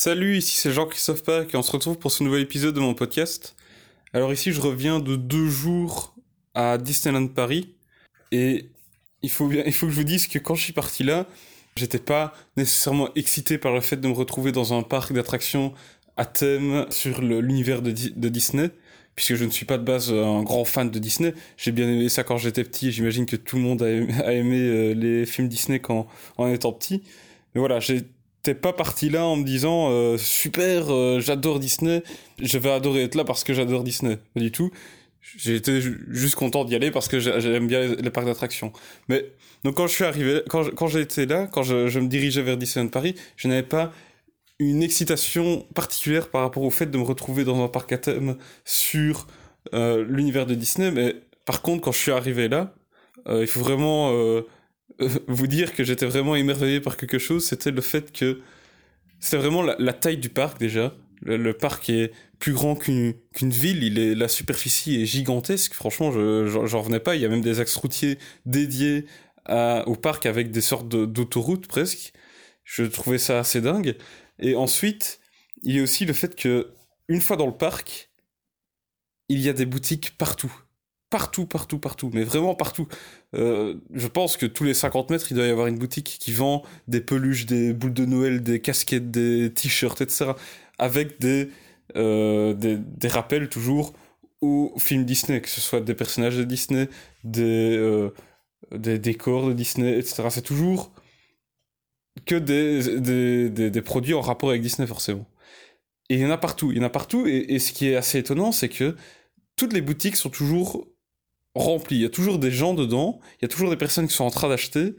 Salut, ici c'est Jean-Christophe Pack et on se retrouve pour ce nouvel épisode de mon podcast. Alors ici je reviens de deux jours à Disneyland Paris et il faut, bien, il faut que je vous dise que quand je suis parti là, j'étais pas nécessairement excité par le fait de me retrouver dans un parc d'attractions à thème sur l'univers de, Disney puisque je ne suis pas de base un grand fan de Disney. J'ai bien aimé ça quand j'étais petit, j'imagine que tout le monde a aimé, euh, les films Disney quand, en étant petit. Mais voilà, j'ai t'es pas parti là en me disant euh, super, euh, j'adore Disney, je vais adorer être là parce que j'adore Disney. Pas du tout. Été juste content d'y aller parce que j'aime bien les, parcs d'attractions. Mais donc quand je suis arrivé, quand, quand été là, quand je, je, me dirigeais vers Disneyland Paris, je n'avais pas une excitation particulière par rapport au fait de me retrouver dans un parc à thème sur euh, l'univers de Disney. Mais par contre, quand je suis arrivé là, il faut vraiment vous dire que j'étais vraiment émerveillé par quelque chose, c'était le fait que c'était vraiment la, taille du parc déjà. Le, parc est plus grand qu'une ville, il est, la superficie est gigantesque. Franchement, je j'en revenais pas. Il y a même des axes routiers dédiés au parc avec des sortes d'autoroutes presque. Je trouvais ça assez dingue. Et ensuite, il y a aussi le fait que une fois dans le parc, il y a des boutiques partout partout, partout, partout, mais vraiment partout. Euh, je pense que tous les 50 mètres, il doit y avoir une boutique qui vend des peluches, des boules de Noël, des casquettes, des t-shirts, etc. Avec des, euh, des, rappels toujours aux films Disney, que ce soit des personnages de Disney, des, euh, des décors de Disney, etc. C'est toujours que des, produits en rapport avec Disney, forcément. Et il y en a partout, il y en a partout, et ce qui est assez étonnant, c'est que toutes les boutiques sont toujours rempli. Il y a toujours des gens dedans, il y a toujours des personnes qui sont en train d'acheter.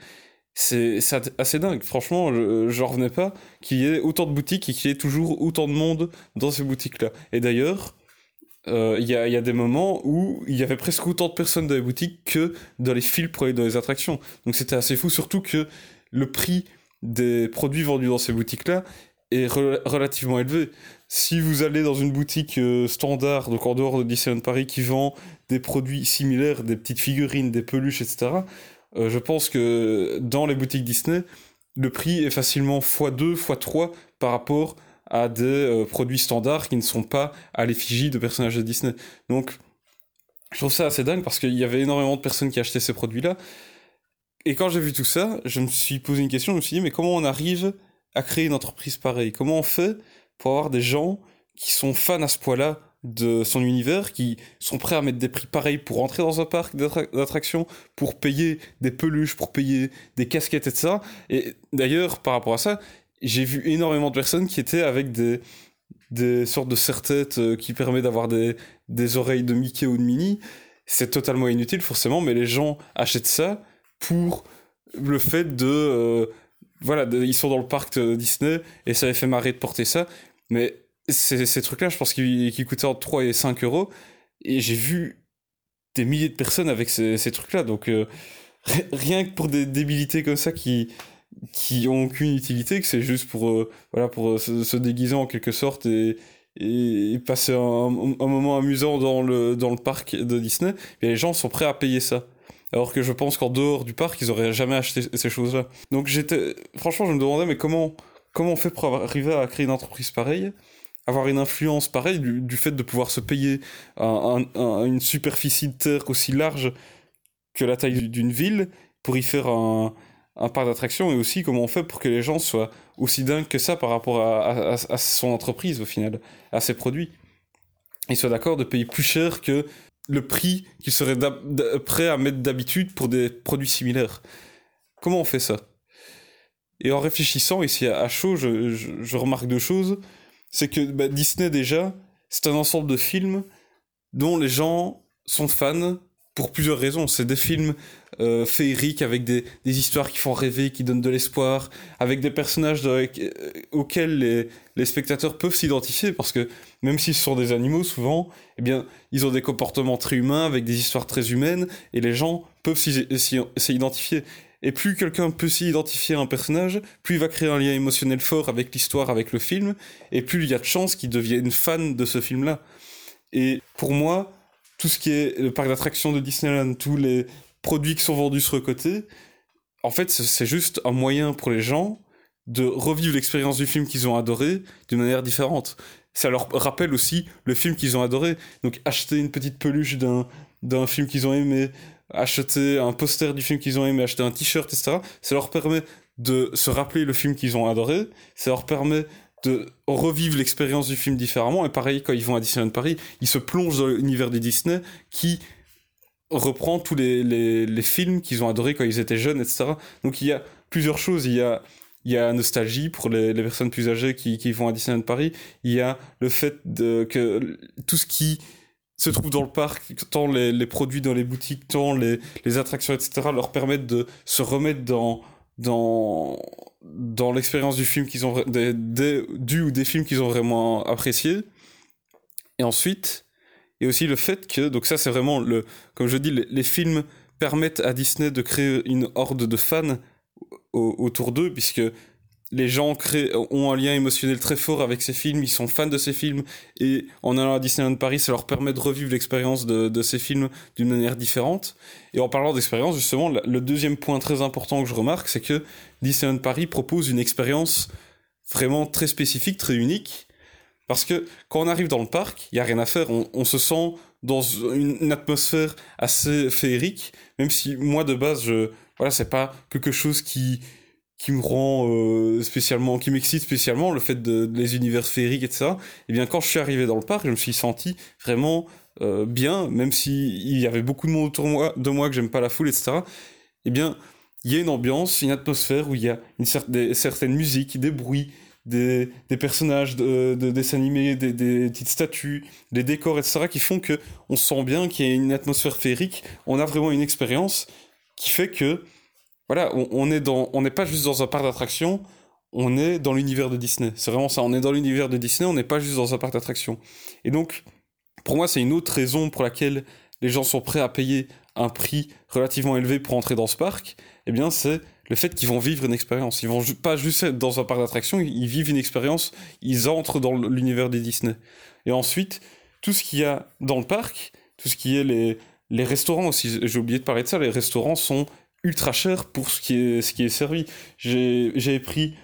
C'est assez dingue. Franchement, je, revenais pas qu'il y ait autant de boutiques et qu'il y ait toujours autant de monde dans ces boutiques-là. Et d'ailleurs, euh, il y, a, y, a, des moments où il y avait presque autant de personnes dans les boutiques que dans les fils pour aller dans les attractions. Donc c'était assez fou, surtout que le prix des produits vendus dans ces boutiques-là est relativement élevé. Si vous allez dans une boutique euh, standard, donc en dehors de Disneyland Paris, qui vend des produits similaires, des petites figurines, des peluches, etc., euh, je pense que dans les boutiques Disney, le prix est facilement x2, x3 par rapport à des euh, produits standards qui ne sont pas à l'effigie de personnages de Disney. Donc, je trouve ça assez dingue parce qu'il y avait énormément de personnes qui achetaient ces produits-là. Et quand j'ai vu tout ça, je me suis posé une question, je me suis dit, mais comment on arrive à créer une entreprise pareille Comment on fait pour avoir des gens qui sont fans à ce point-là de son univers, qui sont prêts à mettre des prix pareils pour entrer dans un parc d'attractions, pour payer des peluches, pour payer des casquettes, etc. Et d'ailleurs, par rapport à ça, j'ai vu énormément de personnes qui étaient avec des, des sortes de serre-têtes euh, qui permettent d'avoir des, des oreilles de Mickey ou de Minnie. C'est totalement inutile, forcément, mais les gens achètent ça pour le fait de... Euh, voilà, ils sont dans le parc Disney et ça les fait marrer de porter ça. Mais ces trucs-là, je pense qu'ils coûtaient entre 3 et 5 euros. Et j'ai vu des milliers de personnes avec ces, trucs-là. Donc, euh, rien que pour des débilités comme ça qui, qui aucune utilité, que c'est juste pour, euh, voilà, pour euh, se, déguiser en quelque sorte et, et passer un, un, moment amusant dans le, dans le parc de Disney, et les gens sont prêts à payer ça. Alors que je pense qu'en dehors du parc, ils auraient jamais acheté ces choses-là. Donc j'étais, franchement, je me demandais, mais comment, comment on fait pour arriver à créer une entreprise pareille avoir une influence pareille du, fait de pouvoir se payer une superficie de terre aussi large que la taille d'une ville pour y faire un, parc d'attractions et aussi comment on fait pour que les gens soient aussi dingues que ça par rapport à son entreprise au final, à ses produits. Ils soient d'accord de payer plus cher que le prix qu'ils seraient prêts à mettre d'habitude pour des produits similaires. Comment on fait ça? Et en réfléchissant ici à chaud, je, remarque deux choses. C'est que bah, Disney déjà, c'est un ensemble de films dont les gens sont fans pour plusieurs raisons. C'est des films euh, féeriques avec des, histoires qui font rêver, qui donnent de l'espoir, avec des personnages euh, auxquels les, spectateurs peuvent s'identifier, parce que même si ce sont des animaux souvent, eh bien, ils ont des comportements très humains, avec des histoires très humaines, et les gens peuvent s'y identifier. Et plus quelqu'un peut s'y identifier à un personnage, plus il va créer un lien émotionnel fort avec l'histoire, avec le film, et plus il y a de chances qu'il devienne fan de ce film-là. Et pour moi, tout ce qui est le parc d'attractions de Disneyland, tous les produits qui sont vendus sur le côté, en fait, c'est juste un moyen pour les gens de revivre l'expérience du film qu'ils ont adoré d'une manière différente. Ça leur rappelle aussi le film qu'ils ont adoré. Donc acheter une petite peluche d'un d'un film qu'ils ont aimé, acheter un poster du film qu'ils ont aimé, acheter un t-shirt, etc. Ça leur permet de se rappeler le film qu'ils ont adoré. Ça leur permet de revivre l'expérience du film différemment. Et pareil, quand ils vont à Disneyland Paris, ils se plongent dans l'univers de Disney qui reprend tous les, les, films qu'ils ont adorés quand ils étaient jeunes, etc. Donc il y a plusieurs choses. Il y a, il y a nostalgie pour les, personnes plus âgées qui, qui vont à Disneyland Paris. Il y a le fait que tout ce qui se trouve dans le parc, tant les, produits dans les boutiques, tant les, les attractions, etc., leur permettent de se remettre dans, dans, dans l'expérience du film qu'ils ont, du ou des films qu'ils ont vraiment apprécié. Et ensuite, et aussi le fait que, donc ça c'est vraiment le, comme je dis, les, films permettent à Disney de créer une horde de fans au, autour d'eux, puisque les gens créent, ont un lien émotionnel très fort avec ces films, ils sont fans de ces films, et en allant à Disneyland Paris, ça leur permet de revivre l'expérience de, de, ces films d'une manière différente. Et en parlant d'expérience, justement, le deuxième point très important que je remarque, c'est que Disneyland Paris propose une expérience vraiment très spécifique, très unique, parce que quand on arrive dans le parc, il n'y a rien à faire, on, se sent dans une atmosphère assez féerique, même si moi de base, je, voilà, c'est pas quelque chose qui, qui me rend euh, spécialement, qui m'excite spécialement, le fait de, les univers féeriques, etc. Et eh bien quand je suis arrivé dans le parc, je me suis senti vraiment euh, bien, même s'il y avait beaucoup de monde autour de moi, de moi que j'aime pas la foule, etc. Eh bien, il y a une ambiance, une atmosphère où il y a une cer des, certaines musiques, des bruits, des, des personnages de, de dessins animés, des, des, petites statues, des décors, etc., qui font que on sent bien qu'il y a une atmosphère féerique, on a vraiment une expérience qui fait que, voilà, on, on est dans, on n'est pas juste dans un parc d'attractions, on est dans l'univers de Disney. C'est vraiment ça, on est dans l'univers de Disney, on n'est pas juste dans un parc d'attractions. Et donc, pour moi, c'est une autre raison pour laquelle les gens sont prêts à payer un prix relativement élevé pour entrer dans ce parc, eh bien, c'est le fait qu'ils vont vivre une expérience. Ils vont pas juste être dans un parc d'attractions, ils vivent une expérience, ils entrent dans l'univers des Disney. Et ensuite, tout ce qu'il y a dans le parc, tout ce qui est les, les restaurants aussi, j'ai oublié de parler de ça, les restaurants sont ultra chers pour ce qui est, ce qui est servi. J'ai pris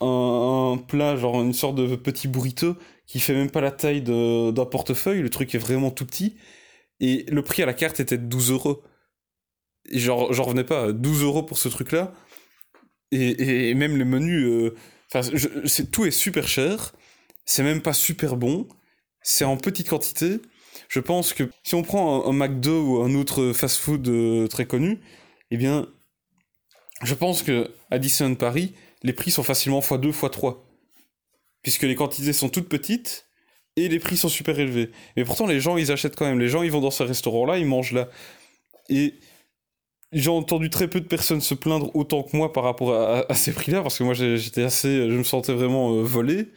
un, plat, genre une sorte de petit burrito, qui fait même pas la taille d'un portefeuille, le truc est vraiment tout petit, et le prix à la carte était de 12 euros. J'en revenais pas, 12 euros pour ce truc-là, et, et, même menus, enfin, euh, tout est super cher, c'est même pas super bon, c'est en petite quantité. Je pense que si on prend un, un McDo ou un autre fast-food euh, très connu, eh bien, je pense que à Disneyland Paris, les prix sont facilement x2, x3. Puisque les quantités sont toutes petites et les prix sont super élevés. Mais pourtant, les gens, ils achètent quand même. Les gens, ils vont dans ce restaurant-là, ils mangent là. Et j'ai entendu très peu de personnes se plaindre autant que moi par rapport à, ces prix-là, parce que moi j'étais assez, je me sentais vraiment euh, volé.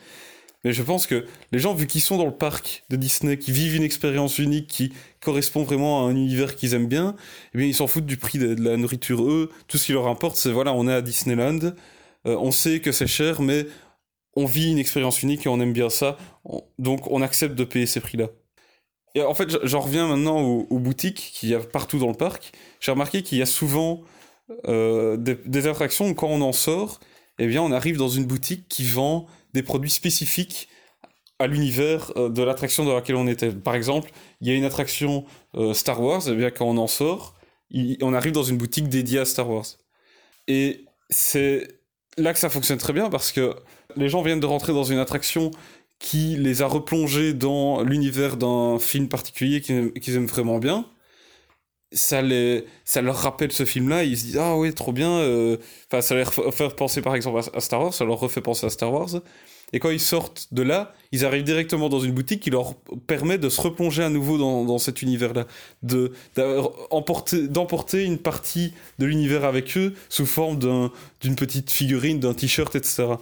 Mais je pense que les gens, vu qu'ils sont dans le parc de Disney, qui vivent une expérience unique, qui correspond vraiment à un univers qu'ils aiment bien, eh bien ils s'en foutent du prix de, la nourriture. Eux, tout ce qui leur importe, c'est voilà, on est à Disneyland, euh, on sait que c'est cher, mais on vit une expérience unique et on aime bien ça, on, donc on accepte de payer ces prix-là. Et en fait, j'en reviens maintenant aux, boutiques qu'il y a partout dans le parc j'ai remarqué qu'il y a souvent euh, des, attractions où quand on en sort, eh bien, on arrive dans une boutique qui vend des produits spécifiques à l'univers euh, de l'attraction dans laquelle on était. Par exemple, il y a une attraction euh, Star Wars, eh bien quand on en sort, on arrive dans une boutique dédiée à Star Wars. Et c'est là que ça fonctionne très bien parce que les gens viennent de rentrer dans une attraction qui les a replongés dans l'univers d'un film particulier qu'ils aiment vraiment bien ça, les, ça leur rappelle ce film-là, ils se disent Ah oui, trop bien. Euh, enfin, ça leur fait penser par exemple à Star Wars, ça leur refait penser à Star Wars. Et quand ils sortent de là, ils arrivent directement dans une boutique qui leur permet de se replonger à nouveau dans, dans cet univers-là, de d'emporter une partie de l'univers avec eux sous forme d'une petite figurine, d'un t-shirt, etc.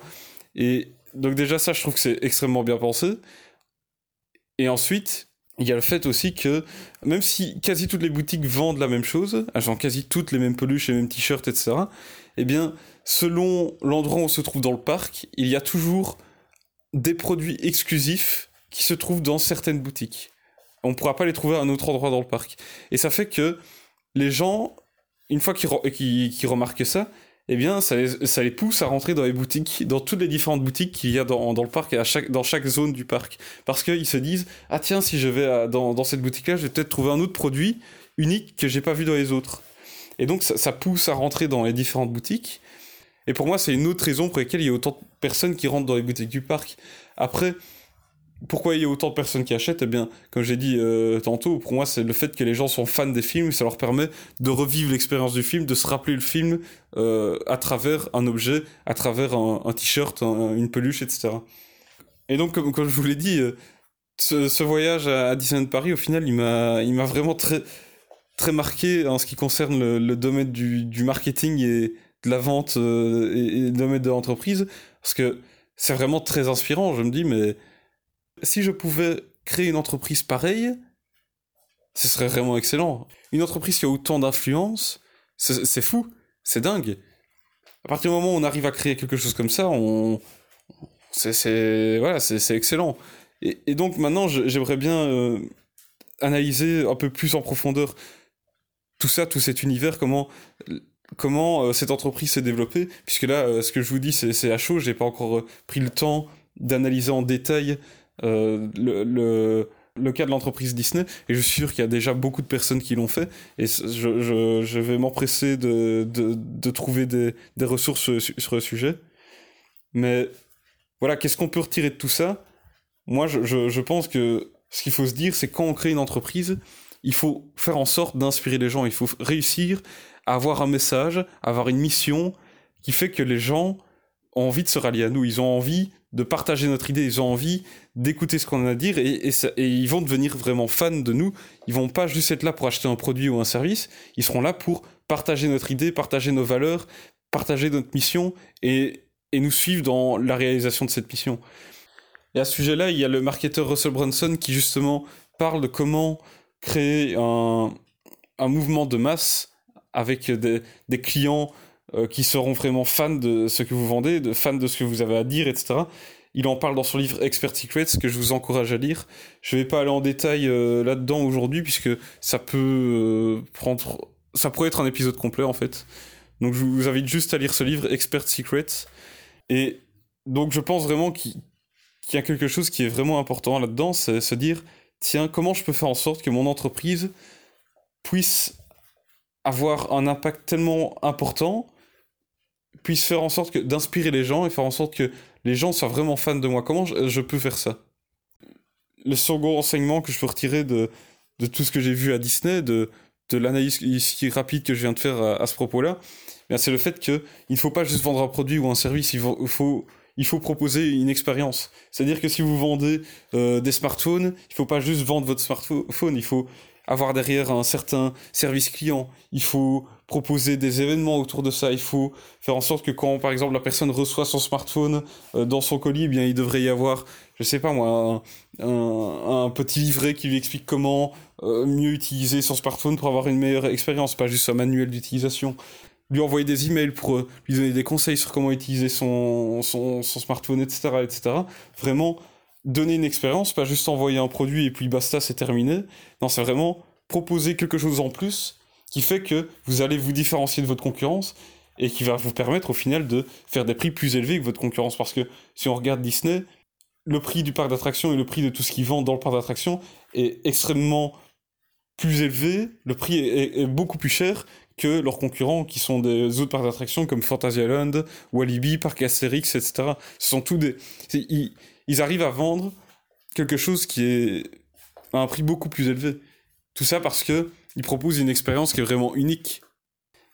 Et donc déjà ça, je trouve que c'est extrêmement bien pensé. Et ensuite, il y a le fait aussi que, même si quasi toutes les boutiques vendent la même chose, genre quasi toutes les mêmes peluches, les mêmes t-shirts, etc., eh bien, selon l'endroit où on se trouve dans le parc, il y a toujours des produits exclusifs qui se trouvent dans certaines boutiques. On ne pourra pas les trouver à un autre endroit dans le parc. Et ça fait que les gens, une fois qu'ils re qu qu remarquent ça, eh bien, ça les, pousse à rentrer dans les boutiques, dans toutes les différentes boutiques qu'il y a dans, le parc à dans chaque zone du parc. Parce qu'ils se disent, ah tiens, si je vais dans, cette boutique-là, je vais peut-être trouver un autre produit unique que j'ai pas vu dans les autres. Et donc, ça, pousse à rentrer dans les différentes boutiques. Et pour moi, c'est une autre raison pour laquelle il y a autant de personnes qui rentrent dans les boutiques du parc. Après, pourquoi il y a autant de personnes qui achètent? Eh bien, comme j'ai dit euh, tantôt, pour moi, c'est le fait que les gens sont fans des films, ça leur permet de revivre l'expérience du film, de se rappeler le film euh, à travers un objet, à travers un, t-shirt, une peluche, etc. Et donc, comme, je vous l'ai dit, euh, ce, voyage à, Disneyland Paris, au final, il m'a, vraiment très, très marqué en ce qui concerne le, domaine du, marketing et de la vente et le domaine de l'entreprise, parce que c'est vraiment très inspirant. Je me dis, mais si je pouvais créer une entreprise pareille, ce serait vraiment excellent. Une entreprise qui a autant d'influence, c'est fou, c'est dingue. À partir du moment où on arrive à créer quelque chose comme ça, c'est excellent. Et, donc maintenant, j'aimerais bien euh, analyser un peu plus en profondeur tout ça, tout cet univers, comment euh, cette entreprise s'est développée, puisque là, euh, ce que je vous dis, c'est à chaud, j'ai pas encore pris le temps d'analyser en détail le, le, le, cas de l'entreprise Disney, et je suis sûr qu'il y a déjà beaucoup de personnes qui l'ont fait, et je, je, je vais m'empresser de, de, de, trouver des, des ressources sur, le sujet. Mais voilà, qu'est-ce qu'on peut retirer de tout ça? Moi, je, je, pense que ce qu'il faut se dire, c'est quand on crée une entreprise, il faut faire en sorte d'inspirer les gens, il faut réussir à avoir un message, à avoir une mission qui fait que les gens ont envie de se rallier à nous, ils ont envie de partager notre idée, ils ont envie d'écouter ce qu'on a à dire et, et, ils vont devenir vraiment fans de nous. Ils vont pas juste être là pour acheter un produit ou un service, ils seront là pour partager notre idée, partager nos valeurs, partager notre mission et, et nous suivre dans la réalisation de cette mission. Et à ce sujet-là, il y a le marketeur Russell Brunson qui justement parle de comment créer un, un mouvement de masse avec des, des clients euh, qui seront vraiment fans de ce que vous vendez, de fans de ce que vous avez à dire, etc. Il en parle dans son livre Expert Secrets que je vous encourage à lire. Je vais pas aller en détail euh, là-dedans aujourd'hui puisque ça peut euh, prendre, ça pourrait être un épisode complet en fait. Donc je vous invite juste à lire ce livre Expert Secrets. Et donc je pense vraiment qu'il y a quelque chose qui est vraiment important là-dedans, c'est se dire tiens comment je peux faire en sorte que mon entreprise puisse avoir un impact tellement important puisse faire en sorte que d'inspirer les gens et faire en sorte que les gens soient vraiment fans de moi. Comment je, peux faire ça? Le second enseignement que je peux retirer de, de tout ce que j'ai vu à Disney, de, de l'analyse rapide que je viens de faire à, ce propos-là, eh c'est le fait qu'il ne faut pas juste vendre un produit ou un service, il faut, il faut, proposer une expérience. C'est-à-dire que si vous vendez euh, des smartphones, il ne faut pas juste vendre votre smartphone, il faut avoir derrière un certain service client, il faut proposer des événements autour de ça, il faut faire en sorte que quand par exemple la personne reçoit son smartphone euh, dans son colis, eh bien il devrait y avoir, je sais pas moi, un, petit livret qui lui explique comment euh, mieux utiliser son smartphone pour avoir une meilleure expérience, pas juste un manuel d'utilisation. Lui envoyer des emails pour euh, lui donner des conseils sur comment utiliser son, son, son smartphone, etc., etc. Vraiment, donner une expérience, pas juste envoyer un produit et puis basta, c'est terminé. Non, c'est vraiment proposer quelque chose en plus qui fait que vous allez vous différencier de votre concurrence et qui va vous permettre au final de faire des prix plus élevés que votre concurrence. Parce que si on regarde Disney, le prix du parc d'attractions et le prix de tout ce qu'ils vendent dans le parc d'attractions est extrêmement plus élevé, le prix est, beaucoup plus cher que leurs concurrents qui sont des autres parcs d'attractions comme Fantasyland, Walibi, Parc Astérix, etc. Ce sont tous des arrivent à vendre quelque chose qui est à un prix beaucoup plus élevé. Tout ça parce que ils proposent une expérience qui est vraiment unique.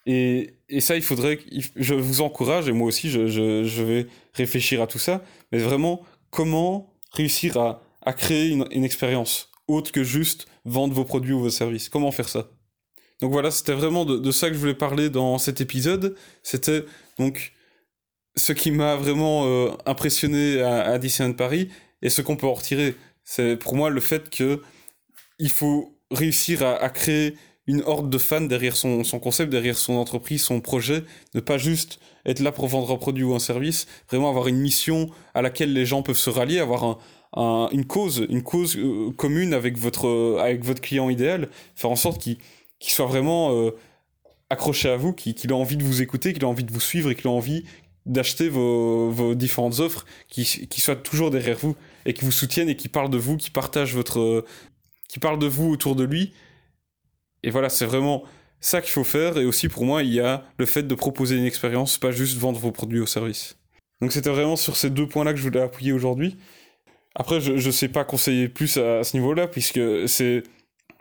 Et, et ça, il faudrait. Je vous encourage, et moi aussi, je, je, je, vais réfléchir à tout ça, mais vraiment, comment réussir à, à créer une, une expérience autre que juste vendre vos produits ou vos services? Comment faire ça? Donc voilà, c'était vraiment de, de, ça que je voulais parler dans cet épisode. C'était donc ce qui m'a vraiment euh, impressionné à, à, Disneyland Paris et ce qu'on peut en retirer, c'est pour moi le fait que il faut réussir à, créer une horde de fans derrière son, son, concept, derrière son entreprise, son projet, ne pas juste être là pour vendre un produit ou un service, vraiment avoir une mission à laquelle les gens peuvent se rallier, avoir un, un, une cause, une cause euh, commune avec votre, avec votre client idéal, faire en sorte qu'il qu soit vraiment euh, accroché à vous, qu'il a envie de vous écouter, qu'il a envie de vous suivre et qu'il a envie d'acheter vos, vos, différentes offres, qui, qui soient toujours derrière vous et qui vous soutiennent et qui parlent de vous, qui partagent votre, qui parlent de vous autour de lui. Et voilà, c'est vraiment ça qu'il faut faire. Et aussi pour moi, il y a le fait de proposer une expérience, pas juste vendre vos produits ou services. Donc c'était vraiment sur ces deux points-là que je voulais appuyer aujourd'hui. Après, je ne sais pas conseiller plus à, ce niveau-là, puisque c'est...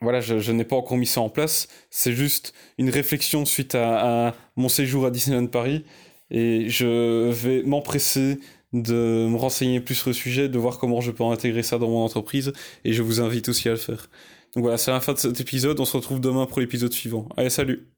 Voilà, je, n'ai pas encore mis ça en place. C'est juste une réflexion suite à, à mon séjour à Disneyland Paris. Et je vais m'empresser de me renseigner plus sur le sujet, de voir comment je peux intégrer ça dans mon entreprise, et je vous invite aussi à le faire. Donc voilà, c'est la fin de cet épisode, on se retrouve demain pour l'épisode suivant. Allez, salut